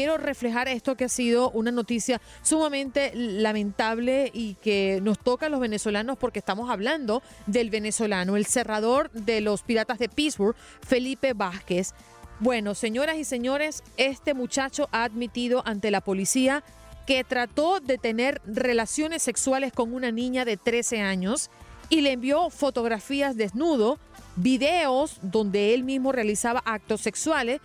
quiero reflejar esto que ha sido una noticia sumamente lamentable y que nos toca a los venezolanos porque estamos hablando del venezolano, el cerrador de los Piratas de Pittsburgh, Felipe Vázquez. Bueno, señoras y señores, este muchacho ha admitido ante la policía que trató de tener relaciones sexuales con una niña de 13 años y le envió fotografías desnudo, videos donde él mismo realizaba actos sexuales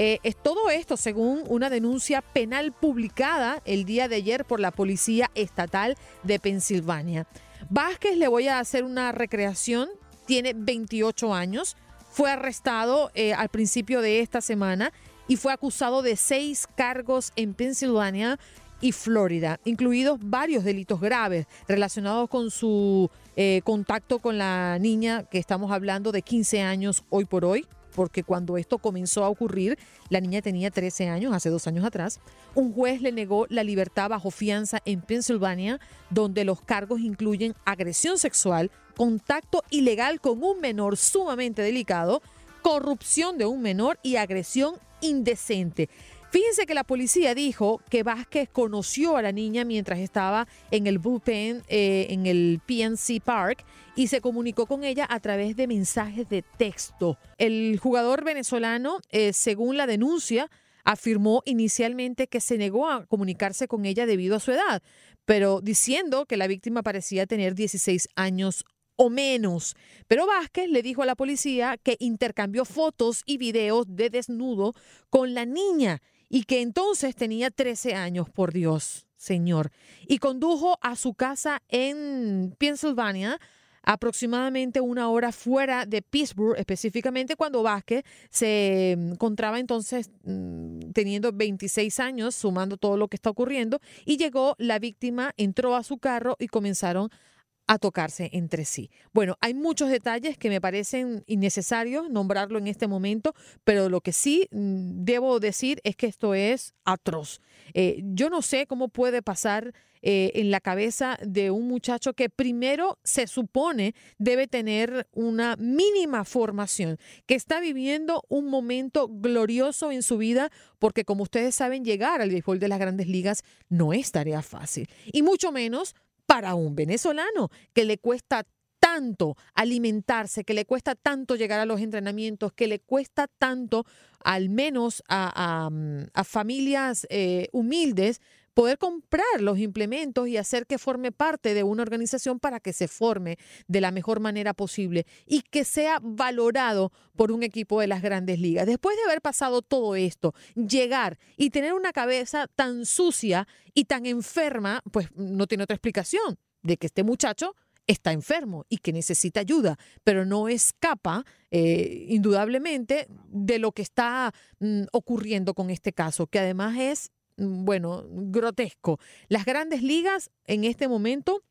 eh, es todo esto según una denuncia penal publicada el día de ayer por la Policía Estatal de Pensilvania. Vázquez, le voy a hacer una recreación, tiene 28 años, fue arrestado eh, al principio de esta semana y fue acusado de seis cargos en Pensilvania y Florida, incluidos varios delitos graves relacionados con su eh, contacto con la niña que estamos hablando de 15 años hoy por hoy porque cuando esto comenzó a ocurrir, la niña tenía 13 años, hace dos años atrás, un juez le negó la libertad bajo fianza en Pensilvania, donde los cargos incluyen agresión sexual, contacto ilegal con un menor sumamente delicado, corrupción de un menor y agresión indecente. Fíjense que la policía dijo que Vázquez conoció a la niña mientras estaba en el bullpen eh, en el PNC Park y se comunicó con ella a través de mensajes de texto. El jugador venezolano, eh, según la denuncia, afirmó inicialmente que se negó a comunicarse con ella debido a su edad, pero diciendo que la víctima parecía tener 16 años o menos. Pero Vázquez le dijo a la policía que intercambió fotos y videos de desnudo con la niña y que entonces tenía 13 años, por Dios, Señor, y condujo a su casa en Pensilvania aproximadamente una hora fuera de Pittsburgh, específicamente cuando Vázquez se encontraba entonces mm, teniendo 26 años, sumando todo lo que está ocurriendo, y llegó la víctima, entró a su carro y comenzaron a tocarse entre sí. Bueno, hay muchos detalles que me parecen innecesarios nombrarlo en este momento, pero lo que sí mm, debo decir es que esto es atroz. Eh, yo no sé cómo puede pasar eh, en la cabeza de un muchacho que primero se supone debe tener una mínima formación, que está viviendo un momento glorioso en su vida, porque como ustedes saben, llegar al béisbol de las grandes ligas no es tarea fácil, y mucho menos para un venezolano que le cuesta tanto alimentarse, que le cuesta tanto llegar a los entrenamientos, que le cuesta tanto, al menos a, mm, familias eh, humildes, poder comprar los implementos y hacer que forme parte de una organización para que se forme de la mejor manera posible y que sea valorado por un equipo de las grandes ligas. Después de haber pasado todo esto, llegar y tener una cabeza tan sucia y tan enferma, pues no tiene otra explicación de que este muchacho está enfermo y que necesita ayuda, pero no escapa eh, indudablemente de lo que está mm, ocurriendo con este caso, que además es bueno, grotesco. Las grandes ligas en este momento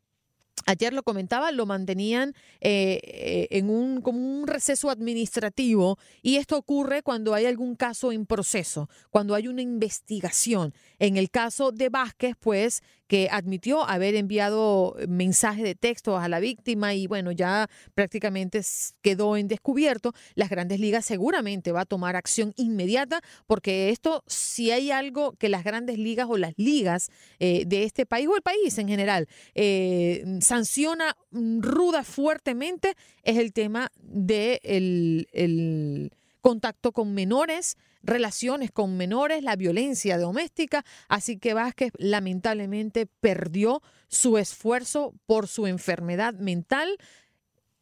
Ayer lo comentaba, lo mantenían eh, eh, en un, como un receso administrativo y esto ocurre cuando hay algún caso en proceso, cuando hay una investigación. En el caso de Vázquez, pues que admitió haber enviado mensajes de texto a la víctima y bueno, ya prácticamente quedó en descubierto. Las grandes ligas seguramente va a tomar acción inmediata porque esto, si hay algo que las grandes ligas o las ligas eh, de este país o el país en general eh, sanciona ruda fuertemente, es el tema de el contacto con menores, relaciones con menores, la violencia doméstica. Así que Vázquez lamentablemente perdió su esfuerzo por su enfermedad mental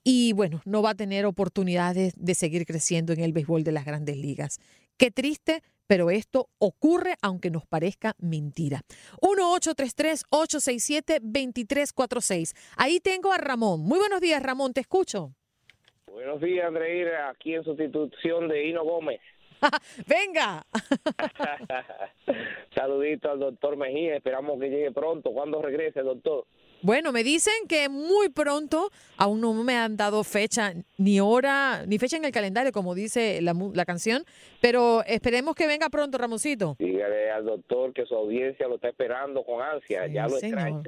y bueno, no va a tener oportunidades de seguir creciendo en el béisbol de las grandes ligas. Qué triste, pero esto ocurre aunque nos parezca mentira. 1-833-867-2346. Ahí tengo a Ramón. Muy buenos días, Ramón, te escucho. Buenos días, Andreira, aquí en sustitución de Hino Gómez. Venga. Saludito al doctor Mejía, esperamos que llegue pronto. ¿Cuándo regrese, doctor? Bueno, me dicen que muy pronto, aún no me han dado fecha ni hora, ni fecha en el calendario, como dice la, la canción, pero esperemos que venga pronto, Ramoncito. Dígale al doctor que su audiencia lo está esperando con ansia, ya lo extraña.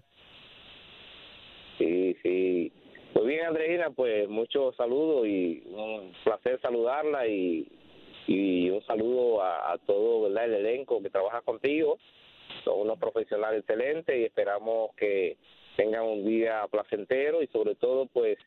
Sí, sí. Pues bien, Andreina, pues muchos saludos y un placer saludarla y y un saludo a, todo ¿verdad? el elenco que trabaja contigo. Son unos profesionales excelentes y esperamos que tengan un día placentero y sobre todo pues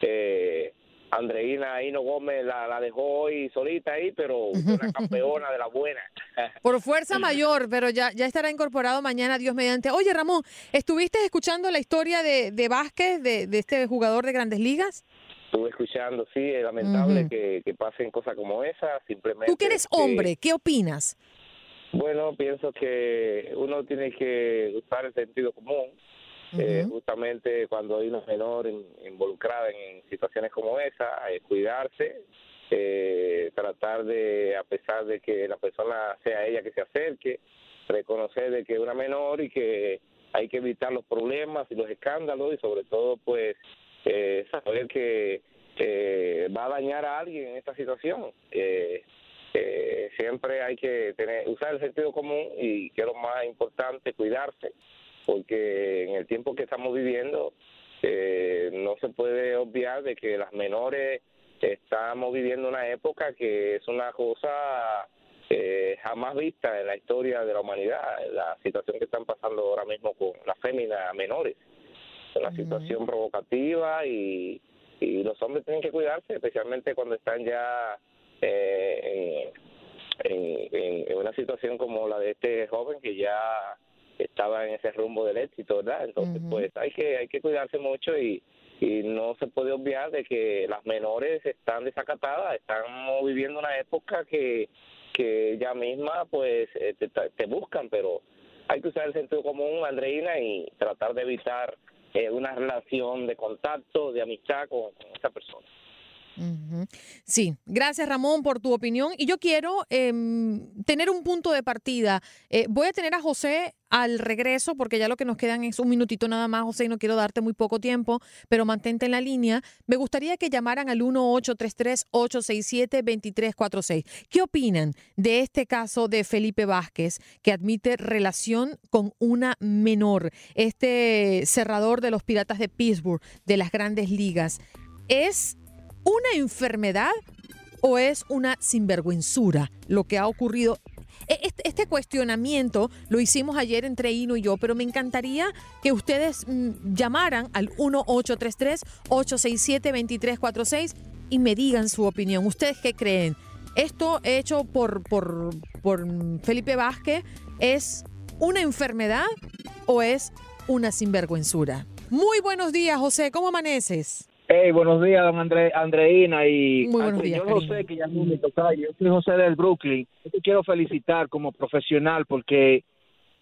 eh, Andreina Hino Gómez la, la, dejó hoy solita ahí, pero una campeona de la buena. Por fuerza mayor, pero ya, ya estará incorporado mañana, Dios mediante. Oye, Ramón, ¿estuviste escuchando la historia de, de Vázquez, de, de este jugador de grandes ligas? Estuve escuchando, sí, es lamentable que, que, pasen cosas como esa, simplemente... Tú que eres hombre, ¿qué opinas? Bueno, pienso que uno tiene que usar el sentido común, eh, justamente cuando hay una menor involucrada en, situaciones como esa, eh, cuidarse, eh, tratar de, a pesar de que la persona sea ella que se acerque, reconocer de que es una menor y que hay que evitar los problemas y los escándalos y sobre todo pues eh, saber que va a dañar a alguien en esta situación. Eh, siempre hay que tener usar el sentido común y que es lo más importante cuidarse porque en el tiempo que estamos viviendo eh, no se puede obviar de que las menores estamos viviendo una época que es una cosa eh, jamás vista en la historia de la humanidad, la situación que están pasando ahora mismo con las féminas menores. Es una situación provocativa y, y los hombres tienen que cuidarse, especialmente cuando están ya eh, en, en, una situación como la de este joven que ya estaba en ese rumbo del éxito, ¿verdad? Entonces, pues hay que hay que cuidarse mucho y, y no se puede obviar de que las menores están desacatadas, estamos viviendo una época que que ya misma pues eh, te, buscan, pero hay que usar el sentido común, Andreina, y tratar de evitar eh, una relación de contacto, de amistad con esa persona. Sí, gracias Ramón por tu opinión. Y yo quiero em, tener un punto de partida. Eh, voy a tener a José al regreso, porque ya lo que nos quedan es un minutito nada más, José, y no quiero darte muy poco tiempo, pero mantente en la línea. Me gustaría que llamaran al 1-833-867-2346. ¿Qué opinan de este caso de Felipe Vázquez, que admite relación con una menor, este cerrador de los Piratas de Pittsburgh, de las grandes ligas? ¿Es una enfermedad o es una sinvergüenzura lo que ha ocurrido? E, este, cuestionamiento lo hicimos ayer entre Ino y yo, pero me encantaría que ustedes mm, llamaran al 1833-867-2346 y me digan su opinión. ¿Ustedes qué creen? ¿Esto hecho por, por, por Felipe Vázquez es una enfermedad o es una sinvergüenzura? Muy buenos días, José. ¿Cómo amaneces? Hey, buenos días, don André, Andreina. Y Muy buenos días, yo José, que ya no me toca, yo soy José del Brooklyn. Yo te quiero felicitar como profesional porque,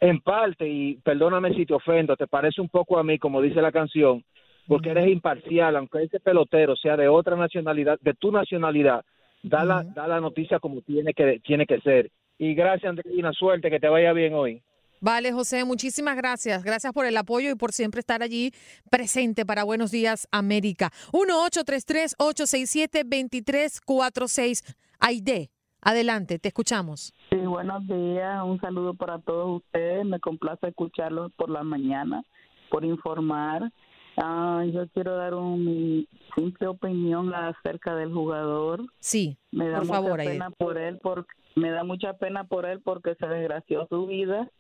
en parte, y perdóname si te ofendo, te parece un poco a mí, como dice la canción, porque eres imparcial, aunque ese pelotero sea de otra nacionalidad, de tu nacionalidad, da, la, da la noticia como tiene que, tiene que ser. Y gracias, Andreina, suerte, que te vaya bien hoy. Vale, José, muchísimas gracias. Gracias por el apoyo y por siempre estar allí presente para Buenos Días América. 1-833-867-2346. Aide, adelante, te escuchamos. Sí, buenos días. Un saludo para todos ustedes. Me complace escucharlos por la mañana, por informar. Ah, yo quiero dar un, mi simple opinión acerca del jugador. Sí, me da por mucha favor, pena por él porque me da mucha pena por él porque se desgració su vida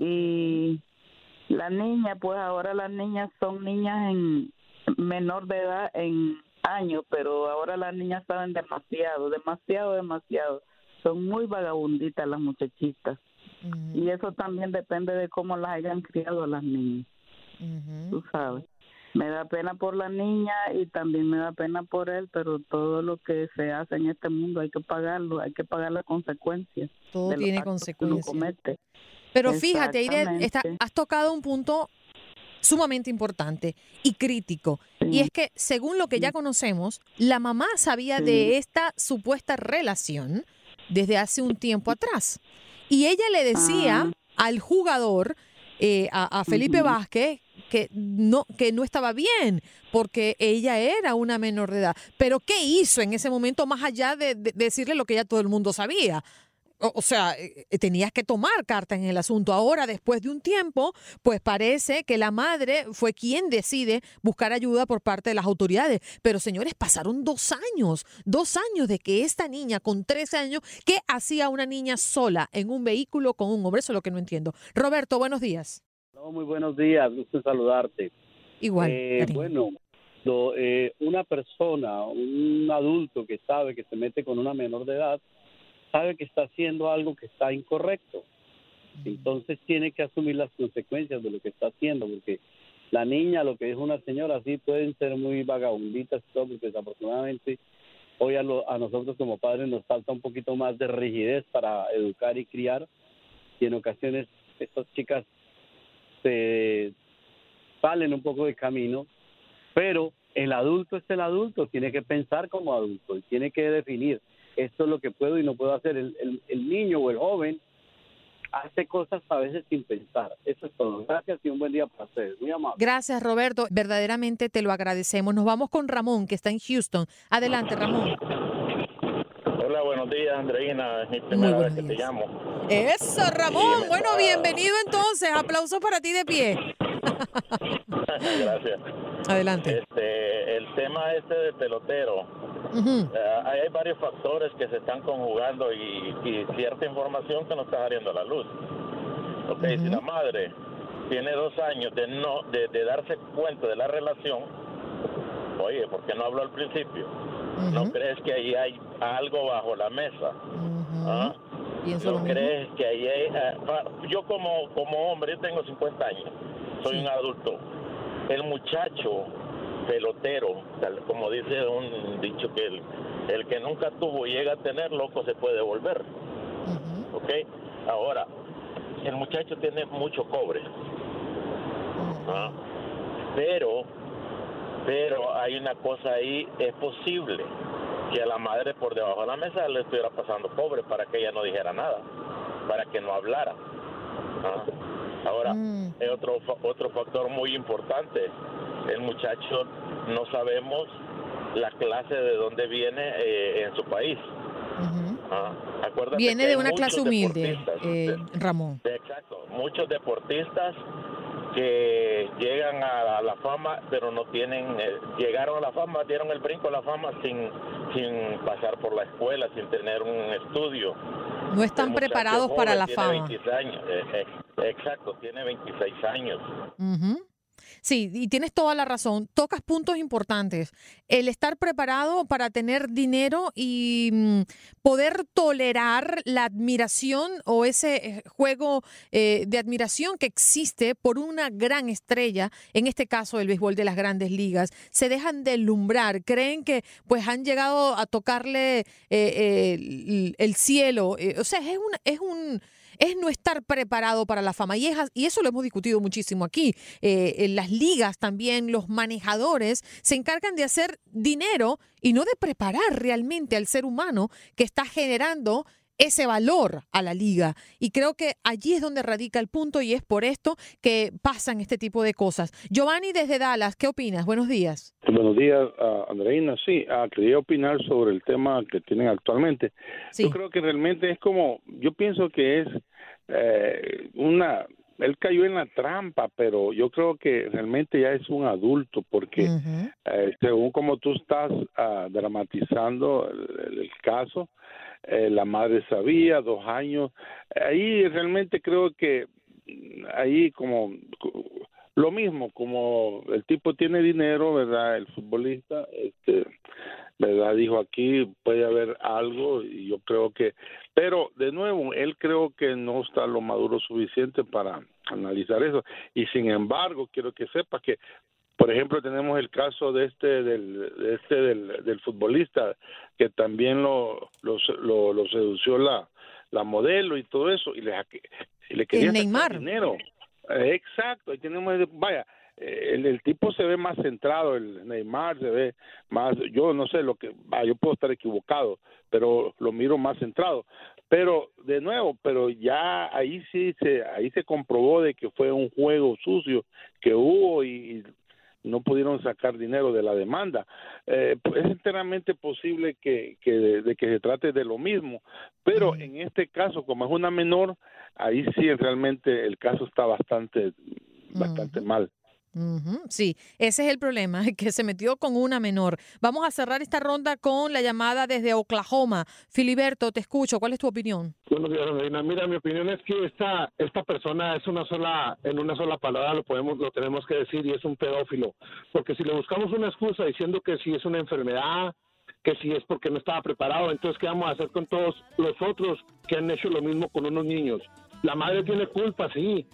y la niña, pues ahora las niñas son niñas en menor de edad en años, pero ahora las niñas saben demasiado, demasiado, demasiado. Son muy vagabunditas las muchachitas. Y eso también depende de cómo las hayan criado las niñas. Tú sabes. Me da pena por la niña y también me da pena por él, pero todo lo que se hace en este mundo hay que pagarlo, hay que pagar las consecuencias. Todo tiene consecuencias. Pero fíjate, Aide, has tocado un punto sumamente importante y crítico. Y es que, según lo que ya conocemos, la mamá sabía de esta supuesta relación desde hace un tiempo atrás. Y ella le decía ah. al jugador, eh, a, Felipe Vázquez, que no, que no estaba bien, porque ella era una menor de edad. Pero ¿qué hizo en ese momento más allá de decirle lo que ya todo el mundo sabía? o, sea, eh, eh, tenías que tomar carta en el asunto. Ahora, después de un tiempo, pues parece que la madre fue quien decide buscar ayuda por parte de las autoridades. Pero señores, pasaron dos años, dos años de que esta niña con 13 años, ¿qué hacía una niña sola en un vehículo con un hombre? Eso es lo que no entiendo. Roberto, buenos días. Muy buenos días, gusto saludarte. Igual. Eh, bueno, eh, una persona, un adulto que sabe que se mete con una menor de edad, sabe que está haciendo algo que está incorrecto. Entonces tiene que asumir las consecuencias de lo que está haciendo, porque la niña, lo que es una señora, sí pueden ser muy vagabunditas y todo, porque desafortunadamente hoy a, a nosotros como padres nos falta un poquito más de rigidez para educar y criar, y en ocasiones estas chicas se salen un poco de camino pero el adulto es el adulto, tiene que pensar como adulto y tiene que definir esto es lo que puedo y no puedo hacer. El, el, niño o el joven hace cosas a veces sin pensar. Eso es todo. Gracias y un buen día para ustedes. Muy amable. Gracias, Roberto. Verdaderamente te lo agradecemos. Nos vamos con Ramón, que está en Houston. Adelante, Ramón. Hola, buenos días, Andreina. Es mi primera vez que te llamo. Eso, Ramón. bueno, bienvenido entonces. Aplausos para ti de pie. Gracias. Adelante. Este, el tema este del pelotero, eh, hay varios factores que se están conjugando y, cierta información que no está saliendo a la luz. Ok, si la madre tiene dos años de no de, darse cuenta de la relación, oye, ¿por qué no habló al principio? ¿No crees que ahí hay algo bajo la mesa? ¿Ah? ¿No crees que ahí hay... Eh, yo como, como hombre, yo tengo 50 años, soy un adulto el muchacho pelotero, como dice un dicho que el, el que nunca tuvo y llega a tener, loco se puede volver. ¿Ok? Ahora, el muchacho tiene mucho cobre. ¿ah? Pero, pero hay una cosa ahí, es posible que a la madre por debajo de la mesa le estuviera pasando cobre para que ella no dijera nada, para que no hablara. ¿ah? Ahora, mm. es otro, otro factor muy importante. El muchacho no sabemos la clase de dónde viene eh, en su país. Ah, viene de una clase humilde, eh, Ramón. Exacto, muchos deportistas que llegan a, la fama, pero no tienen, eh, llegaron a la fama, dieron el brinco a la fama sin, sin pasar por la escuela, sin tener un estudio. No están preparados para la fama. años, exacto, tiene 26 años. Sí, y tienes toda la razón. Tocas puntos importantes. El estar preparado para tener dinero y mm, poder tolerar la admiración o ese eh, juego eh, de admiración que existe por una gran estrella, en este caso el béisbol de las grandes ligas. Se dejan deslumbrar, creen que pues han llegado a tocarle eh, el, cielo. o sea, es es un es no estar preparado para la fama. Y, y eso lo hemos discutido muchísimo aquí. Eh, en las ligas también, los manejadores se encargan de hacer dinero y no de preparar realmente al ser humano que está generando ese valor a la liga. Y creo que allí es donde radica el punto y es por esto que pasan este tipo de cosas. Giovanni desde Dallas, ¿qué opinas? Buenos días. Buenos días, Andreina. Sí, uh, quería opinar sobre el tema que tienen actualmente. Yo creo que realmente es como, yo pienso que es eh, una él cayó en la trampa, pero yo creo que realmente ya es un adulto, porque eh, según como tú estás ah, dramatizando el, caso, eh, la madre sabía, dos años, ahí realmente creo que ahí como lo mismo, como el tipo tiene dinero, ¿verdad? El futbolista, este, ¿verdad? Dijo aquí puede haber algo y yo creo que, pero de nuevo, él creo que no está lo maduro suficiente para analizar eso y sin embargo quiero que sepa que por ejemplo tenemos el caso de este del de este del, del futbolista que también lo lo, lo, sedució la la modelo y todo eso y le y le quería dinero exacto ahí tenemos vaya el, el, tipo se ve más centrado, el Neymar se ve más, yo no sé lo que, yo puedo estar equivocado, pero lo miro más centrado. Pero de nuevo, pero ya ahí sí se, ahí se comprobó de que fue un juego sucio que hubo y, no pudieron sacar dinero de la demanda. Eh, pues, es enteramente posible que, que de, que se trate de lo mismo, pero en este caso, como es una menor, ahí sí realmente el caso está bastante, bastante mal. Sí, ese es el problema, que se metió con una menor. Vamos a cerrar esta ronda con la llamada desde Oklahoma. Filiberto, te escucho. ¿Cuál es tu opinión? Buenos días, Reina. Mira, mi opinión es que esta esta persona es una sola, en una sola palabra lo podemos, lo tenemos que decir y es un pedófilo. Porque si le buscamos una excusa diciendo que si es una enfermedad, que si es porque no estaba preparado, entonces qué vamos a hacer con todos los otros que han hecho lo mismo con unos niños. La madre tiene culpa, sí,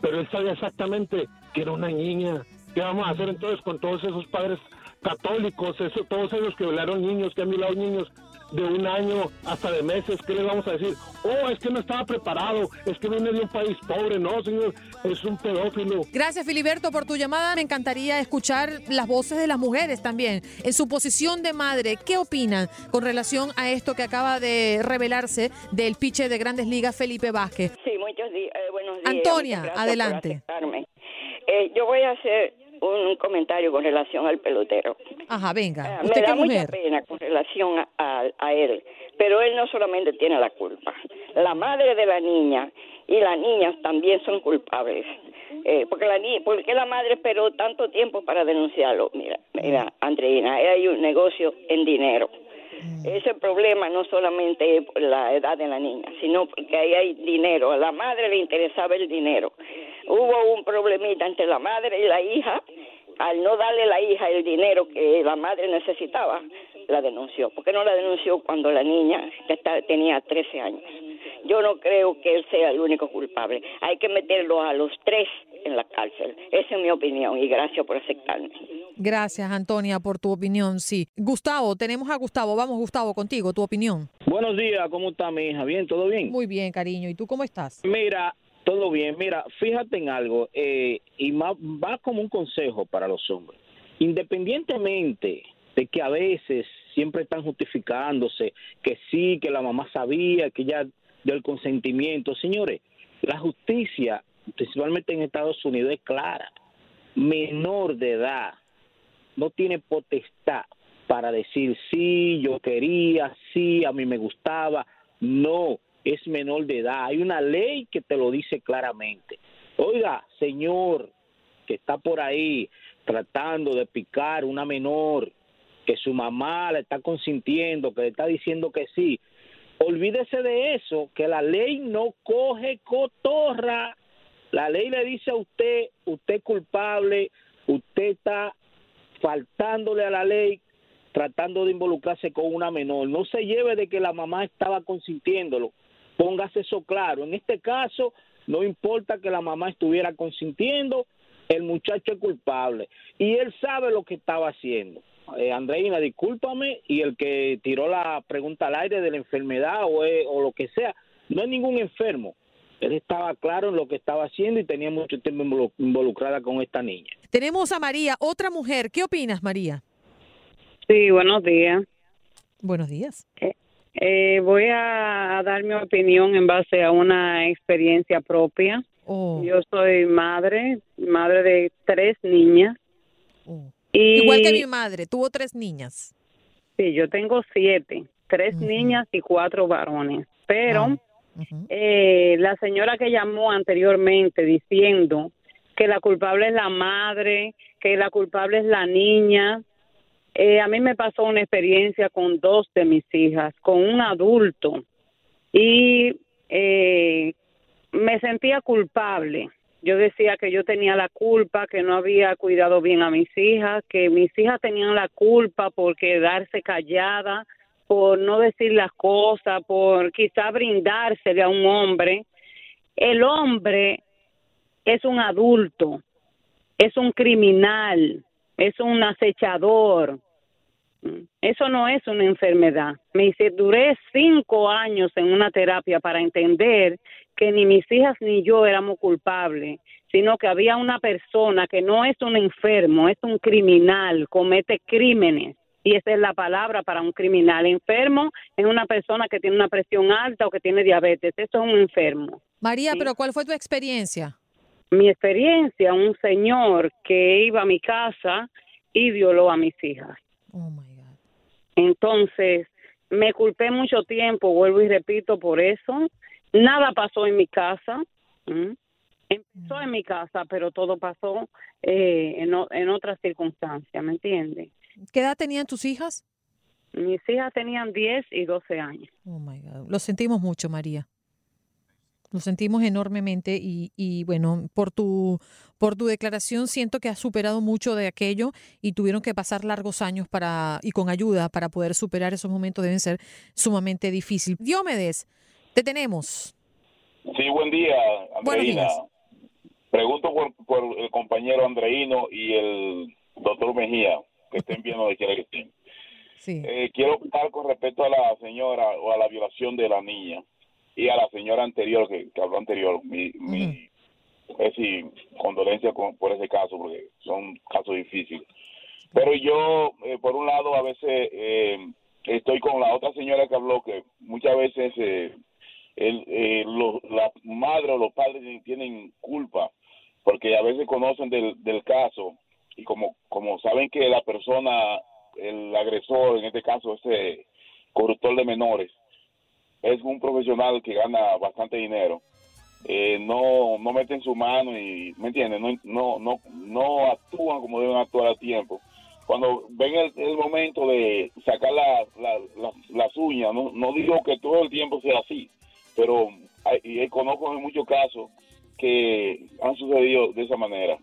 pero él sabía exactamente que era una niña. ¿Qué vamos a hacer entonces con todos esos padres católicos, eso, todos ellos que violaron niños, que han violado niños de un año hasta de meses, ¿qué les vamos a decir? Oh, es que no estaba preparado, es que viene de un país pobre, no, señor, es un pedófilo. Gracias, Filiberto, por tu llamada. Me encantaría escuchar las voces de las mujeres también. En su posición de madre, ¿qué opinan con relación a esto que acaba de revelarse del piche de Grandes Ligas, Felipe Vázquez? Sí, Antonia, adelante. Eh, yo voy a hacer un comentario con relación al pelotero. Ajá, venga. Eh, me da mucha pena con relación a, a, él, pero él no solamente tiene la culpa. La madre de la niña y las niñas también son culpables. Eh, porque la porque la madre esperó tanto tiempo para denunciarlo. Mira, mira, Andreina, hay un negocio en dinero. Mm. Ese problema no solamente es por la edad de la niña, sino porque ahí hay dinero. A la madre le interesaba el dinero. Hubo un problemita entre la madre y la hija. Al no darle la hija el dinero que la madre necesitaba, la denunció. ¿Por qué no la denunció cuando la niña tenía 13 años? Yo no creo que él sea el único culpable. Hay que meterlo a los tres en la cárcel. Esa es mi opinión y gracias por aceptarme. Gracias, Antonia, por tu opinión. Sí. Gustavo, tenemos a Gustavo. Vamos, Gustavo, contigo, tu opinión. Buenos días, ¿cómo está mi hija? ¿Bien? ¿Todo bien? Muy bien, cariño. ¿Y tú cómo estás? Mira, todo bien. Mira, fíjate en algo, eh, y más, va como un consejo para los hombres. Independientemente de que a veces siempre están justificándose que sí, que la mamá sabía, que ya dio el consentimiento. Señores, la justicia, principalmente en Estados Unidos, es clara. Menor de edad no tiene potestad para decir sí, yo quería, sí, a mí me gustaba. No, es menor de edad. Hay una ley que te lo dice claramente. Oiga, señor, que está por ahí tratando de picar una menor, que su mamá le está consintiendo, que le está diciendo que sí. Olvídese de eso, que la ley no coge cotorra. La ley le dice a usted, usted es culpable, usted está faltándole a la ley, tratando de involucrarse con una menor. No se lleve de que la mamá estaba consintiéndolo. Póngase eso claro. En este caso, no importa que la mamá estuviera consintiendo, el muchacho es culpable y él sabe lo que estaba haciendo. Eh, Andreina, discúlpame, y el que tiró la pregunta al aire de la enfermedad o, o lo que sea, no es ningún enfermo. Él estaba claro en lo que estaba haciendo y tenía mucho tiempo involucrada con esta niña. Tenemos a María, otra mujer. ¿Qué opinas, María? Sí, buenos días. Buenos días. Eh, eh, voy a dar mi opinión en base a una experiencia propia. Oh. Yo soy madre, madre de tres niñas. Oh. Igual que mi madre, tuvo tres niñas. Sí, yo tengo siete, tres niñas y cuatro varones. Pero eh, la señora que llamó anteriormente diciendo que la culpable es la madre, que la culpable es la niña, eh, a mí me pasó una experiencia con dos de mis hijas, con un adulto, y eh, me sentía culpable. Yo decía que yo tenía la culpa, que no había cuidado bien a mis hijas, que mis hijas tenían la culpa por quedarse callada, por no decir las cosas, por quizá brindársele a un hombre. El hombre es un adulto, es un criminal, es un acechador. Eso no es una enfermedad. Me dice, duré cinco años en una terapia para entender que ni mis hijas ni yo éramos culpables, sino que había una persona que no es un enfermo, es un criminal, comete crímenes. Y esa es la palabra para un criminal. Enfermo es una persona que tiene una presión alta o que tiene diabetes. Eso es un enfermo. María, pero ¿cuál fue tu experiencia? Mi experiencia, un señor que iba a mi casa y violó a mis hijas. Oh my God. Entonces, me culpé mucho tiempo, vuelvo y repito por eso. Nada pasó en mi casa. Empezó en mi casa, pero todo pasó eh, en, en otras circunstancias, ¿me entiendes? ¿Qué edad tenían tus hijas? Mis hijas tenían 10 y 12 años. Oh my God. Lo sentimos mucho, María. Lo sentimos enormemente y, y, bueno, por tu, por tu declaración siento que has superado mucho de aquello y tuvieron que pasar largos años para y con ayuda para poder superar esos momentos deben ser sumamente difíciles. Diomedes, te tenemos. Sí, buen día, Andreina. Pregunto por, por el compañero Andreino y el doctor Mejía, que estén viendo de quiera que estén. Sí. Eh, quiero opinar con respecto a la señora o a la violación de la niña y a la señora anterior que, habló anterior, mi, mi es decir, condolencia por ese caso, porque son casos difíciles. Pero yo, eh, por un lado, a veces eh, estoy con la otra señora que habló, que muchas veces eh, el, eh, la madre o los padres tienen culpa, porque a veces conocen del, del caso y como, como saben que la persona, el agresor, en este caso, ese corruptor de menores, es un profesional que gana bastante dinero. Eh, no no meten su mano y me entienden no no no no actúan como deben actuar a tiempo. Cuando ven el, momento de sacar la, las uñas no, no digo que todo el tiempo sea así pero hay, y conozco en muchos casos que han sucedido de esa manera.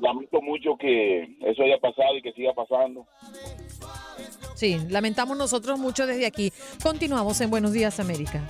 Lamento mucho que eso haya pasado y que siga pasando Sí, lamentamos nosotros mucho desde aquí. Continuamos en Buenos Días América.